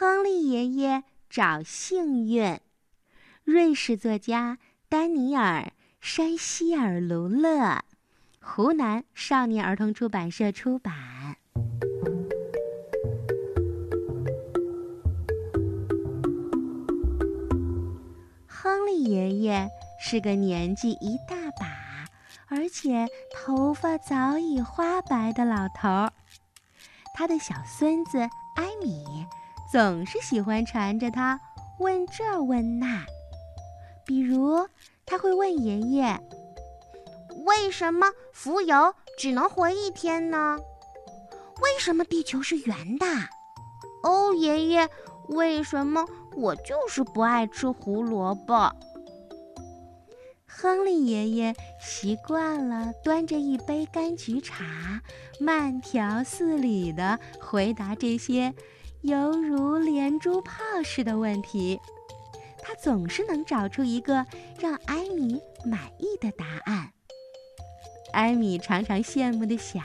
亨利爷爷找幸运，瑞士作家丹尼尔·山西尔卢勒，湖南少年儿童出版社出版。亨利爷爷是个年纪一大把，而且头发早已花白的老头儿。他的小孙子艾米总是喜欢缠着他问这问那，比如他会问爷爷：“为什么浮游只能活一天呢？为什么地球是圆的？哦，爷爷，为什么我就是不爱吃胡萝卜？”亨利爷爷习惯了端着一杯柑橘茶，慢条斯理地回答这些犹如连珠炮似的问题。他总是能找出一个让艾米满意的答案。艾米常常羡慕地想：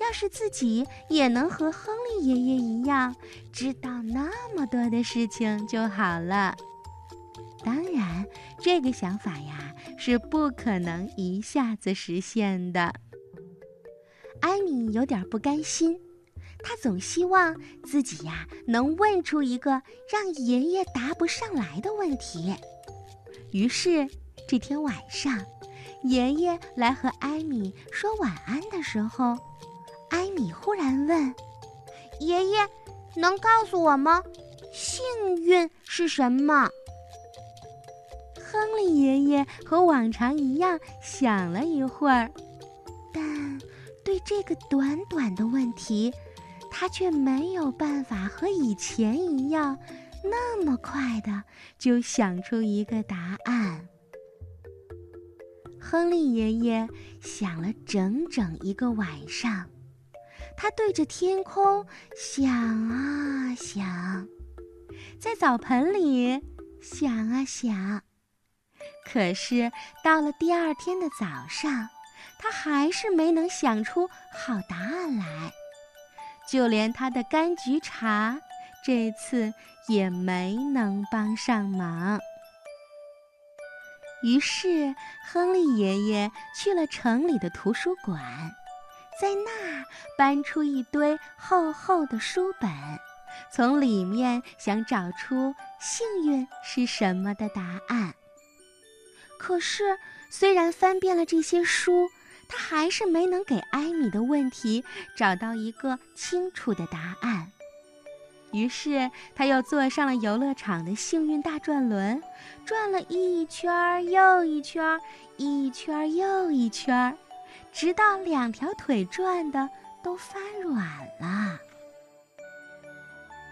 要是自己也能和亨利爷爷一样，知道那么多的事情就好了。当然，这个想法呀是不可能一下子实现的。艾米有点不甘心，他总希望自己呀能问出一个让爷爷答不上来的问题。于是这天晚上，爷爷来和艾米说晚安的时候，艾米忽然问：“爷爷，能告诉我吗？幸运是什么？”亨利爷爷和往常一样想了一会儿，但对这个短短的问题，他却没有办法和以前一样那么快的就想出一个答案。亨利爷爷想了整整一个晚上，他对着天空想啊想，在澡盆里想啊想。可是到了第二天的早上，他还是没能想出好答案来，就连他的柑橘茶这次也没能帮上忙。于是，亨利爷爷去了城里的图书馆，在那儿搬出一堆厚厚的书本，从里面想找出幸运是什么的答案。可是，虽然翻遍了这些书，他还是没能给艾米的问题找到一个清楚的答案。于是，他又坐上了游乐场的幸运大转轮，转了一圈又一圈，一圈又一圈，直到两条腿转的都发软了。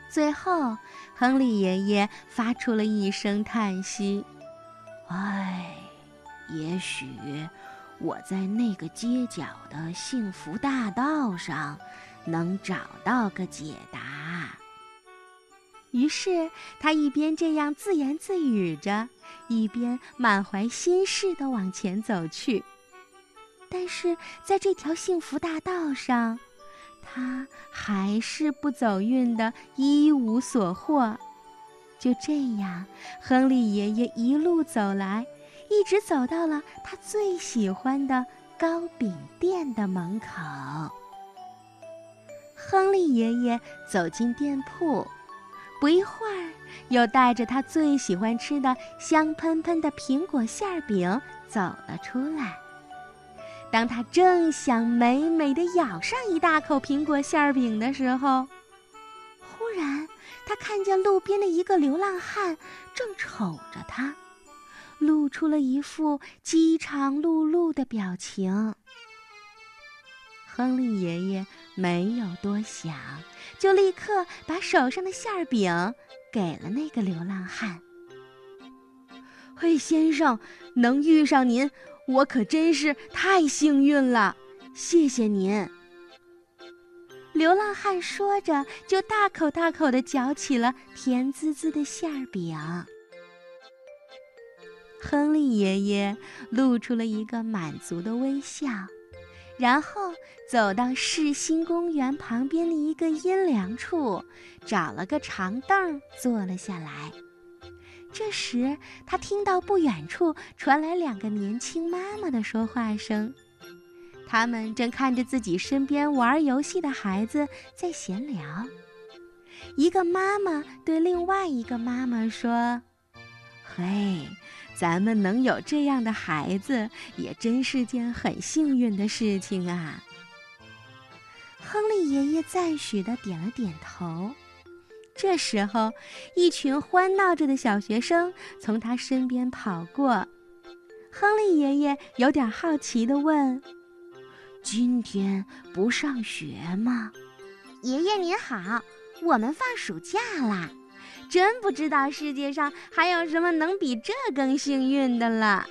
最后，亨利爷爷发出了一声叹息。唉，也许我在那个街角的幸福大道上能找到个解答。于是他一边这样自言自语着，一边满怀心事地往前走去。但是在这条幸福大道上，他还是不走运的，一无所获。就这样，亨利爷爷一路走来，一直走到了他最喜欢的糕饼店的门口。亨利爷爷走进店铺，不一会儿，又带着他最喜欢吃的香喷喷的苹果馅饼走了出来。当他正想美美的咬上一大口苹果馅饼的时候，忽然。他看见路边的一个流浪汉正瞅着他，露出了一副饥肠辘辘的表情。亨利爷爷没有多想，就立刻把手上的馅饼给了那个流浪汉。嘿，先生，能遇上您，我可真是太幸运了，谢谢您。流浪汉说着，就大口大口的嚼起了甜滋滋的馅饼。亨利爷爷露出了一个满足的微笑，然后走到市心公园旁边的一个阴凉处，找了个长凳坐了下来。这时，他听到不远处传来两个年轻妈妈的说话声，他们正看着自己身边玩游戏的孩子在闲聊。一个妈妈对另外一个妈妈说：“嘿。”咱们能有这样的孩子，也真是件很幸运的事情啊！亨利爷爷赞许的点了点头。这时候，一群欢闹着的小学生从他身边跑过。亨利爷爷有点好奇的问：“今天不上学吗？”“爷爷您好，我们放暑假啦。”真不知道世界上还有什么能比这更幸运的了。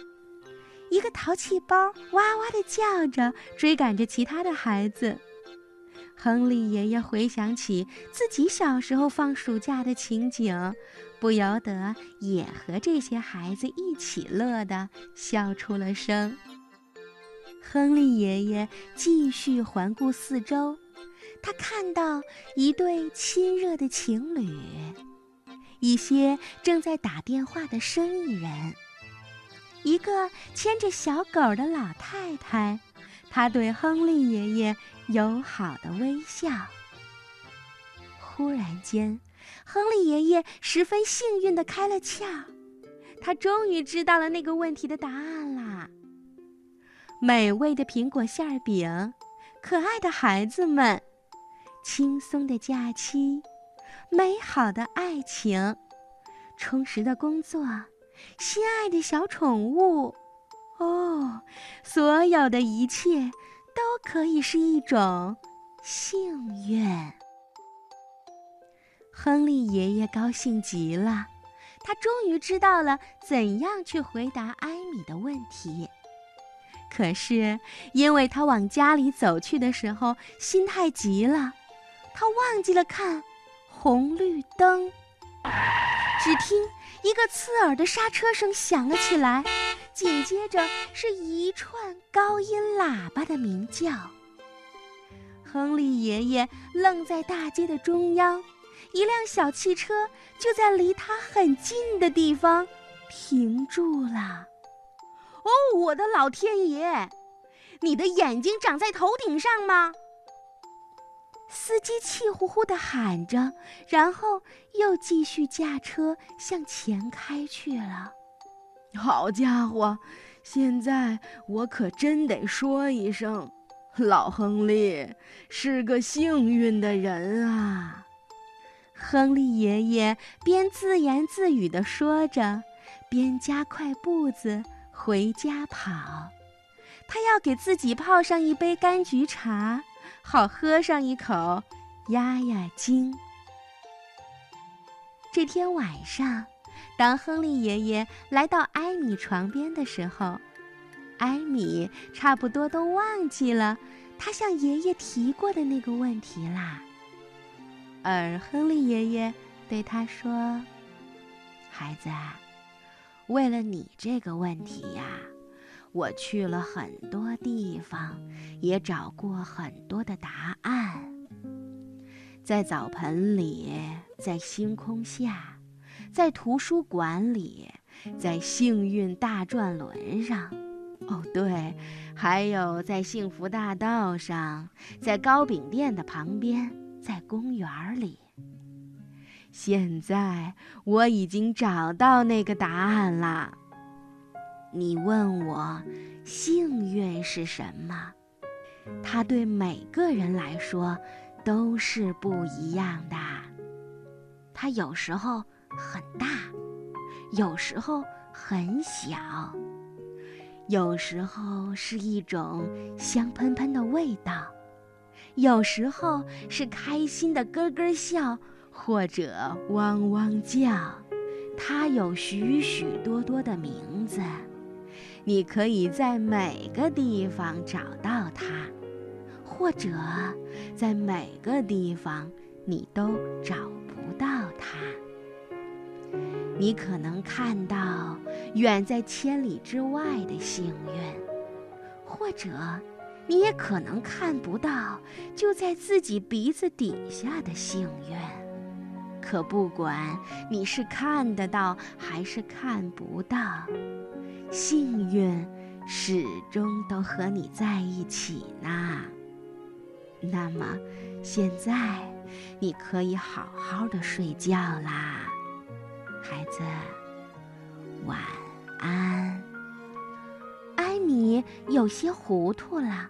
一个淘气包哇哇地叫着，追赶着其他的孩子。亨利爷爷回想起自己小时候放暑假的情景，不由得也和这些孩子一起乐得笑出了声。亨利爷爷继续环顾四周，他看到一对亲热的情侣。一些正在打电话的生意人，一个牵着小狗的老太太，她对亨利爷爷友好的微笑。忽然间，亨利爷爷十分幸运地开了窍，他终于知道了那个问题的答案啦！美味的苹果馅饼，可爱的孩子们，轻松的假期。美好的爱情，充实的工作，心爱的小宠物，哦，所有的一切都可以是一种幸运。亨利爷爷高兴极了，他终于知道了怎样去回答艾米的问题。可是，因为他往家里走去的时候心太急了，他忘记了看。红绿灯，只听一个刺耳的刹车声响了起来，紧接着是一串高音喇叭的鸣叫。亨利爷爷愣在大街的中央，一辆小汽车就在离他很近的地方停住了。哦，我的老天爷！你的眼睛长在头顶上吗？司机气呼呼地喊着，然后又继续驾车向前开去了。好家伙，现在我可真得说一声，老亨利是个幸运的人啊！亨利爷爷边自言自语地说着，边加快步子回家跑。他要给自己泡上一杯柑橘茶。好喝上一口，压压惊。这天晚上，当亨利爷爷来到艾米床边的时候，艾米差不多都忘记了他向爷爷提过的那个问题啦。而亨利爷爷对他说：“孩子，为了你这个问题呀。”我去了很多地方，也找过很多的答案。在澡盆里，在星空下，在图书馆里，在幸运大转轮上，哦对，还有在幸福大道上，在糕饼店的旁边，在公园里。现在我已经找到那个答案了。你问我，幸运是什么？它对每个人来说都是不一样的。它有时候很大，有时候很小，有时候是一种香喷喷的味道，有时候是开心的咯咯笑或者汪汪叫。它有许许多多的名字。你可以在每个地方找到它，或者在每个地方你都找不到它。你可能看到远在千里之外的幸运，或者你也可能看不到就在自己鼻子底下的幸运。可不管你是看得到还是看不到，幸运始终都和你在一起呢。那么，现在你可以好好的睡觉啦，孩子，晚安。艾米有些糊涂了。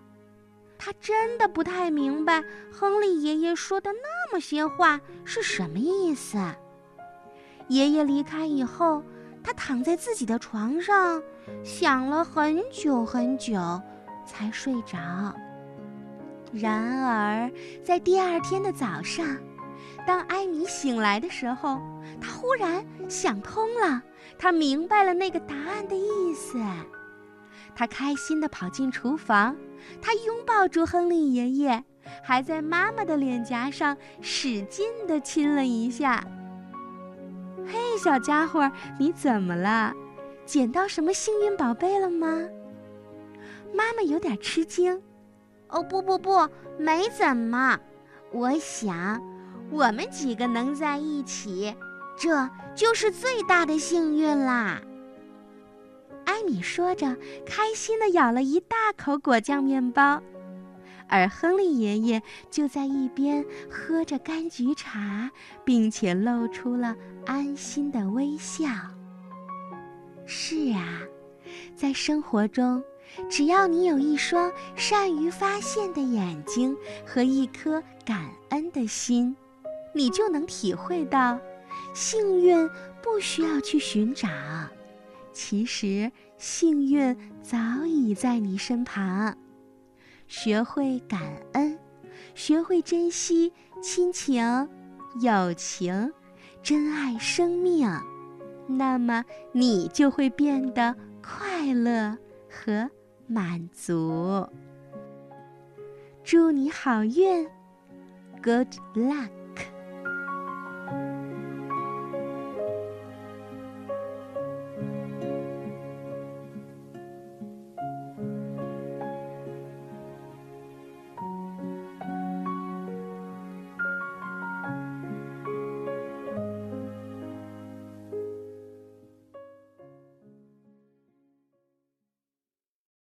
他真的不太明白亨利爷爷说的那么些话是什么意思。爷爷离开以后，他躺在自己的床上，想了很久很久，才睡着。然而，在第二天的早上，当艾米醒来的时候，他忽然想通了，他明白了那个答案的意思。他开心地跑进厨房，他拥抱住亨利爷爷，还在妈妈的脸颊上使劲地亲了一下。嘿，小家伙，你怎么了？捡到什么幸运宝贝了吗？妈妈有点吃惊。哦，不不不，没怎么。我想，我们几个能在一起，这就是最大的幸运啦。艾米说着，开心地咬了一大口果酱面包，而亨利爷爷就在一边喝着柑橘茶，并且露出了安心的微笑。是啊，在生活中，只要你有一双善于发现的眼睛和一颗感恩的心，你就能体会到，幸运不需要去寻找。其实，幸运早已在你身旁。学会感恩，学会珍惜亲情、友情，珍爱生命，那么你就会变得快乐和满足。祝你好运，Good luck。